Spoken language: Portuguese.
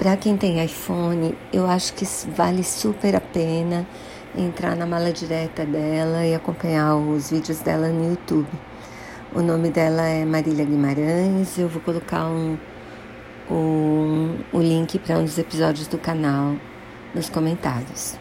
Para quem tem iPhone, eu acho que vale super a pena entrar na mala direta dela e acompanhar os vídeos dela no YouTube. O nome dela é Marília Guimarães. Eu vou colocar um, um, o link para um dos episódios do canal nos comentários.